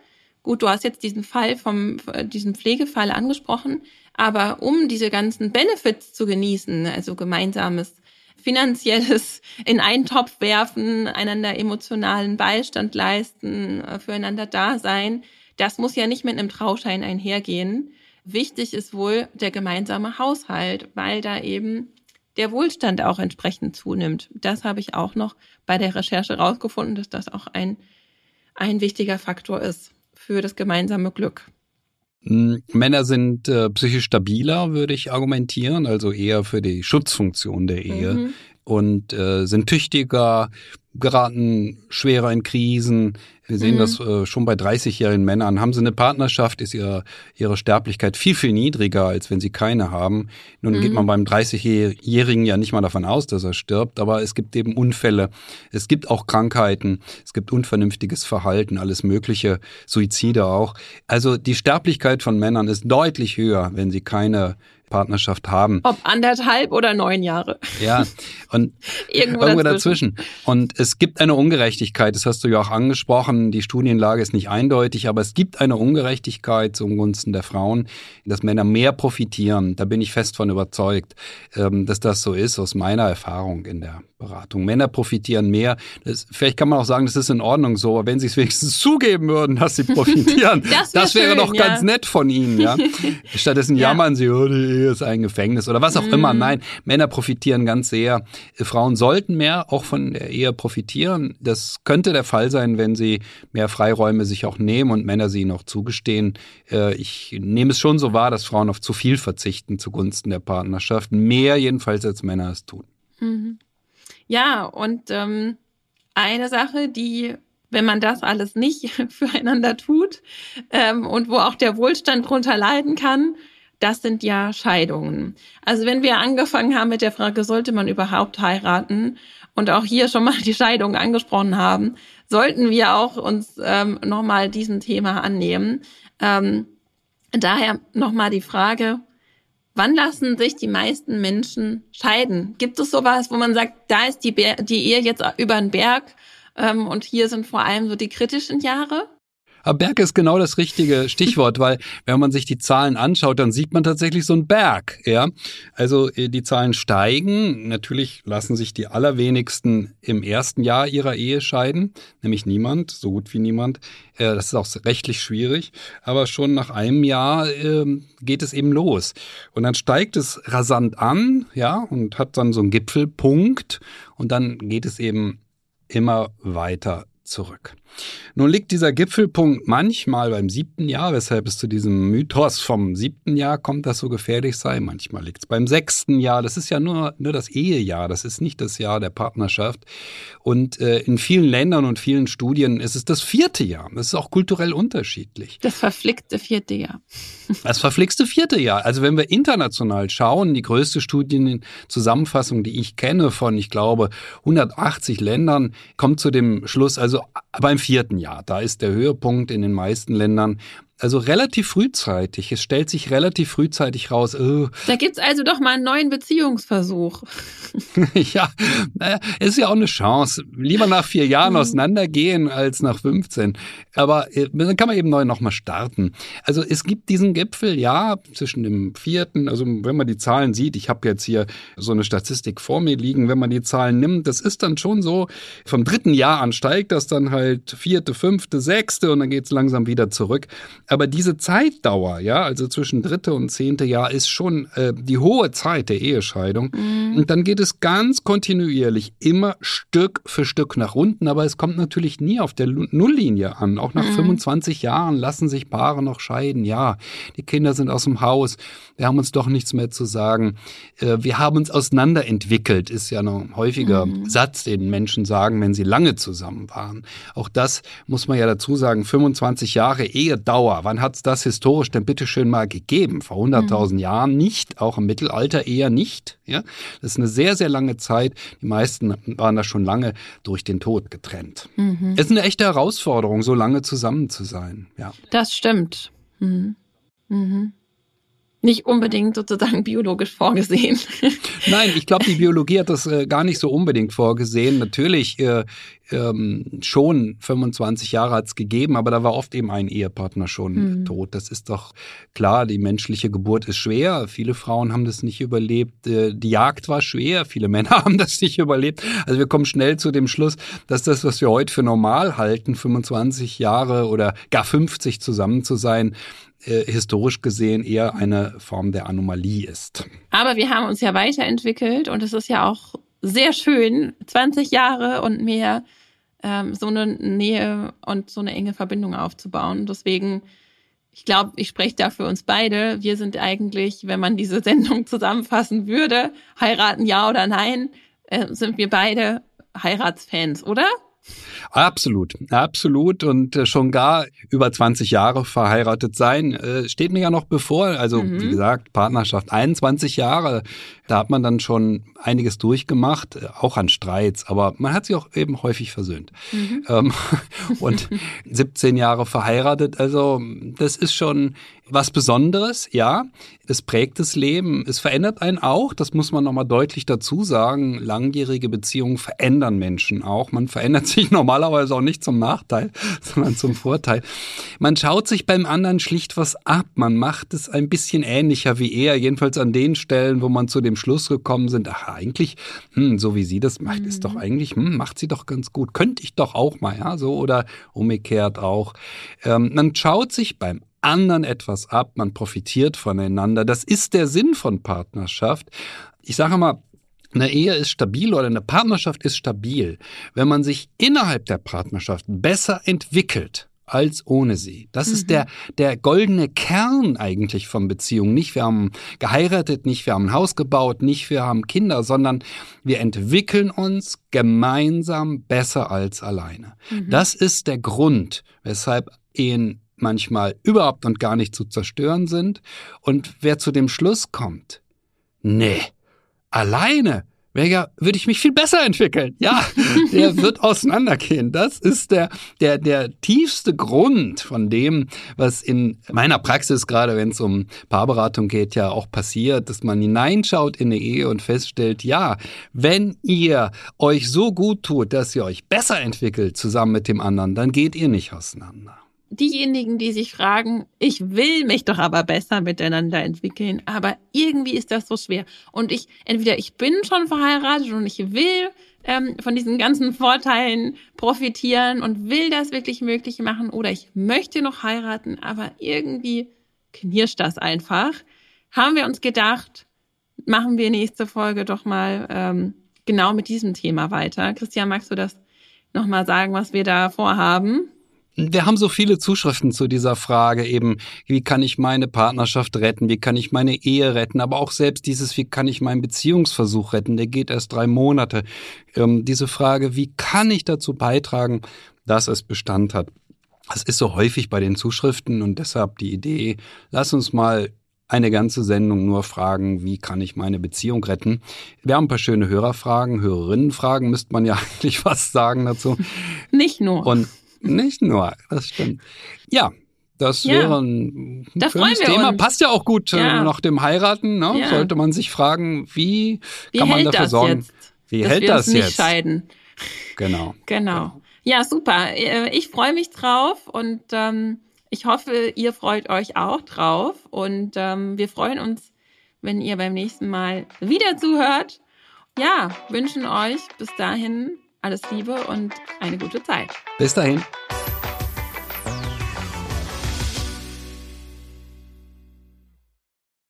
gut, du hast jetzt diesen Fall vom, diesen Pflegefall angesprochen, aber um diese ganzen Benefits zu genießen, also gemeinsames finanzielles in einen Topf werfen, einander emotionalen Beistand leisten, äh, füreinander da sein, das muss ja nicht mit einem Trauschein einhergehen. Wichtig ist wohl der gemeinsame Haushalt, weil da eben der Wohlstand auch entsprechend zunimmt. Das habe ich auch noch bei der Recherche rausgefunden, dass das auch ein, ein wichtiger Faktor ist für das gemeinsame Glück. Hm, Männer sind äh, psychisch stabiler, würde ich argumentieren, also eher für die Schutzfunktion der Ehe mhm. Und äh, sind tüchtiger, geraten schwerer in Krisen. Wir sehen mhm. das äh, schon bei 30-jährigen Männern. Haben sie eine Partnerschaft, ist ihre, ihre Sterblichkeit viel, viel niedriger, als wenn sie keine haben. Nun mhm. geht man beim 30-Jährigen ja nicht mal davon aus, dass er stirbt, aber es gibt eben Unfälle, es gibt auch Krankheiten, es gibt unvernünftiges Verhalten, alles Mögliche, Suizide auch. Also die Sterblichkeit von Männern ist deutlich höher, wenn sie keine Partnerschaft haben. Ob anderthalb oder neun Jahre. Ja, und irgendwo, irgendwo dazwischen. dazwischen. Und es gibt eine Ungerechtigkeit, das hast du ja auch angesprochen. Die Studienlage ist nicht eindeutig, aber es gibt eine Ungerechtigkeit zugunsten der Frauen, dass Männer mehr profitieren. Da bin ich fest von überzeugt, ähm, dass das so ist, aus meiner Erfahrung in der Beratung. Männer profitieren mehr. Das, vielleicht kann man auch sagen, das ist in Ordnung so, aber wenn sie es wenigstens zugeben würden, dass sie profitieren, das, wär das wäre schön, doch ja. ganz nett von ihnen. Ja? Stattdessen ja. jammern sie, oh, die Ehe ist ein Gefängnis oder was auch mm. immer. Nein, Männer profitieren ganz sehr. Frauen sollten mehr auch von der Ehe profitieren. Das könnte der Fall sein, wenn sie mehr Freiräume sich auch nehmen und Männer sie noch zugestehen. Äh, ich nehme es schon so wahr, dass Frauen auf zu viel verzichten zugunsten der Partnerschaft. Mehr jedenfalls als Männer es tun. Mhm. Ja, und ähm, eine Sache, die, wenn man das alles nicht füreinander tut ähm, und wo auch der Wohlstand drunter leiden kann, das sind ja Scheidungen. Also wenn wir angefangen haben mit der Frage, sollte man überhaupt heiraten und auch hier schon mal die Scheidung angesprochen haben, sollten wir auch uns ähm, nochmal diesem Thema annehmen. Ähm, daher nochmal die Frage, Wann lassen sich die meisten Menschen scheiden? Gibt es sowas, wo man sagt, da ist die, die Ehe jetzt über den Berg ähm, und hier sind vor allem so die kritischen Jahre? Aber Berg ist genau das richtige Stichwort, weil wenn man sich die Zahlen anschaut, dann sieht man tatsächlich so einen Berg. Ja, also äh, die Zahlen steigen. Natürlich lassen sich die allerwenigsten im ersten Jahr ihrer Ehe scheiden, nämlich niemand, so gut wie niemand. Äh, das ist auch rechtlich schwierig, aber schon nach einem Jahr ähm, geht es eben los und dann steigt es rasant an, ja, und hat dann so einen Gipfelpunkt und dann geht es eben immer weiter zurück. Nun liegt dieser Gipfelpunkt manchmal beim siebten Jahr, weshalb es zu diesem Mythos vom siebten Jahr kommt, das so gefährlich sei. Manchmal liegt es beim sechsten Jahr. Das ist ja nur, nur das Ehejahr, das ist nicht das Jahr der Partnerschaft. Und äh, in vielen Ländern und vielen Studien ist es das vierte Jahr. Das ist auch kulturell unterschiedlich. Das verflixte vierte Jahr. Das verflixte vierte Jahr. Also wenn wir international schauen, die größte Studienzusammenfassung, die ich kenne von, ich glaube, 180 Ländern, kommt zu dem Schluss, also beim vierten Jahr, da ist der Höhepunkt in den meisten Ländern, Also relativ frühzeitig. Es stellt sich relativ frühzeitig raus. Oh. Da gibt's also doch mal einen neuen Beziehungsversuch. ja, ist ja auch eine Chance. Lieber nach vier Jahren Mhm. auseinandergehen als nach 15. Aber äh, dann kann man eben neu nochmal starten. Also es gibt diesen Gipfel, ja, zwischen dem vierten, also wenn man die Zahlen sieht, ich habe jetzt hier so eine Statistik vor mir liegen, wenn man die Zahlen nimmt, das ist dann schon so, vom dritten Jahr an steigt das dann halt vierte, fünfte, sechste und dann geht's langsam wieder zurück. Aber diese Zeitdauer, ja, also zwischen dritte und zehnte Jahr ist schon äh, die hohe Zeit der Ehescheidung. Und dann geht es ganz kontinuierlich immer Stück für Stück nach unten, aber es kommt natürlich nie auf der Nulllinie an. Auch nach 25 Jahren lassen sich Paare noch scheiden. Ja, die Kinder sind aus dem Haus, wir haben uns doch nichts mehr zu sagen. Äh, wir haben uns auseinanderentwickelt, ist ja noch ein häufiger Satz, den Menschen sagen, wenn sie lange zusammen waren. Auch das muss man ja dazu sagen, 25 Jahre Ehedauer. Wann hat es das historisch denn bitte schön mal gegeben? Vor 100.000 Jahren nicht, auch im Mittelalter eher nicht. Ja, das ist eine sehr, sehr lange Zeit. Die meisten waren da schon lange durch den Tod getrennt. Es ist eine echte Herausforderung, so lange zusammen zu sein. Ja. Das stimmt. Mhm. Mhm. Nicht unbedingt sozusagen biologisch vorgesehen. Nein, ich glaube, die Biologie hat das äh, gar nicht so unbedingt vorgesehen. Natürlich äh, ähm, schon 25 Jahre hat's gegeben, aber da war oft eben ein Ehepartner schon Mhm. tot. Das ist doch klar, die menschliche Geburt ist schwer. Viele Frauen haben das nicht überlebt. Äh, die Jagd war schwer. Viele Männer haben das nicht überlebt. Also wir kommen schnell zu dem Schluss, dass das, was wir heute für normal halten, 25 Jahre oder gar 50 zusammen zu sein, äh, historisch gesehen eher eine Form der Anomalie ist. Aber wir haben uns ja weiterentwickelt und es ist ja auch sehr schön, 20 Jahre und mehr ähm, so eine Nähe und so eine enge Verbindung aufzubauen. Deswegen, ich glaube, ich spreche da für uns beide. Wir sind eigentlich, wenn man diese Sendung zusammenfassen würde, heiraten ja oder nein, äh, sind wir beide Heiratsfans, oder? Absolut, absolut und äh, schon gar über 20 Jahre verheiratet sein äh, steht mir ja noch bevor. Also Mhm. wie gesagt, Partnerschaft 21 Jahre, da hat man dann schon einiges durchgemacht, äh, auch an Streits, aber man hat sich auch eben häufig versöhnt. Ähm, und 17 Jahre verheiratet, also das ist schon was Besonderes, ja. Es prägt das Leben, es verändert einen auch, das muss man nochmal deutlich dazu sagen. Langjährige Beziehungen verändern Menschen auch. Man verändert sich normalerweise auch nicht zum Nachteil, sondern zum Vorteil. Man schaut sich beim anderen schlicht was ab. Man macht es ein bisschen ähnlicher wie er, jedenfalls an den Stellen, wo man zu dem Schluss gekommen sind, ach, eigentlich, hm, so wie sie das macht, ist doch eigentlich, hm, macht sie doch ganz gut. Könnte ich doch auch mal, ja, so oder umgekehrt auch. Ähm, man schaut sich beim anderen etwas ab, man profitiert voneinander. Das ist der Sinn von Partnerschaft. Ich sage mal, eine Ehe ist stabil oder eine Partnerschaft ist stabil, wenn man sich innerhalb der Partnerschaft besser entwickelt als ohne sie. Das ist der, der goldene Kern eigentlich von Beziehungen. Nicht wir haben geheiratet, nicht wir haben ein Haus gebaut, nicht wir haben Kinder, sondern wir entwickeln uns gemeinsam besser als alleine. Das ist der Grund, weshalb Ehen manchmal überhaupt und gar nicht zu zerstören sind. Und wer zu dem Schluss kommt, nee, alleine wäre ja, würde ich mich viel besser entwickeln. Ja, der wird auseinandergehen. Das ist der, der, der tiefste Grund von dem, was in meiner Praxis, gerade wenn es um Paarberatung geht, ja auch passiert, dass man hineinschaut in eine Ehe und feststellt, ja, wenn ihr euch so gut tut, dass ihr euch besser entwickelt zusammen mit dem anderen, dann geht ihr nicht auseinander. Diejenigen, die sich fragen, ich will mich doch aber besser miteinander entwickeln, aber irgendwie ist das so schwer. Und ich, entweder ich bin schon verheiratet und ich will ähm, von diesen ganzen Vorteilen profitieren und will das wirklich möglich machen, oder ich möchte noch heiraten, aber irgendwie knirscht das einfach. Haben wir uns gedacht, machen wir nächste Folge doch mal ähm, genau mit diesem Thema weiter. Christian, magst du das nochmal sagen, was wir da vorhaben? Wir haben so viele Zuschriften zu dieser Frage eben, wie kann ich meine Partnerschaft retten, wie kann ich meine Ehe retten, aber auch selbst dieses, wie kann ich meinen Beziehungsversuch retten, der geht erst drei Monate. Ähm, diese Frage, wie kann ich dazu beitragen, dass es Bestand hat. Das ist so häufig bei den Zuschriften und deshalb die Idee, lass uns mal eine ganze Sendung nur fragen, wie kann ich meine Beziehung retten. Wir haben ein paar schöne Hörerfragen, Hörerinnenfragen, müsste man ja eigentlich fast sagen dazu. Nicht nur. Und nicht nur, das stimmt. Ja, Das Ja. wäre ein Da schönes Thema. uns. Passt ja auch gut Ja. äh, nach dem Heiraten. Ne? Ja. Sollte man sich fragen, wie, Wie kann man hält dafür das sorgen? jetzt? Wie dass hält wir das uns nicht jetzt? scheiden. Genau. Genau. Ja, super. Äh, Ich freue mich drauf und ähm, ich hoffe, ihr freut euch auch drauf. Und ähm, wir freuen uns, wenn ihr beim nächsten Mal wieder zuhört. Ja, wünschen euch bis dahin alles Liebe und eine gute Zeit. Bis dahin.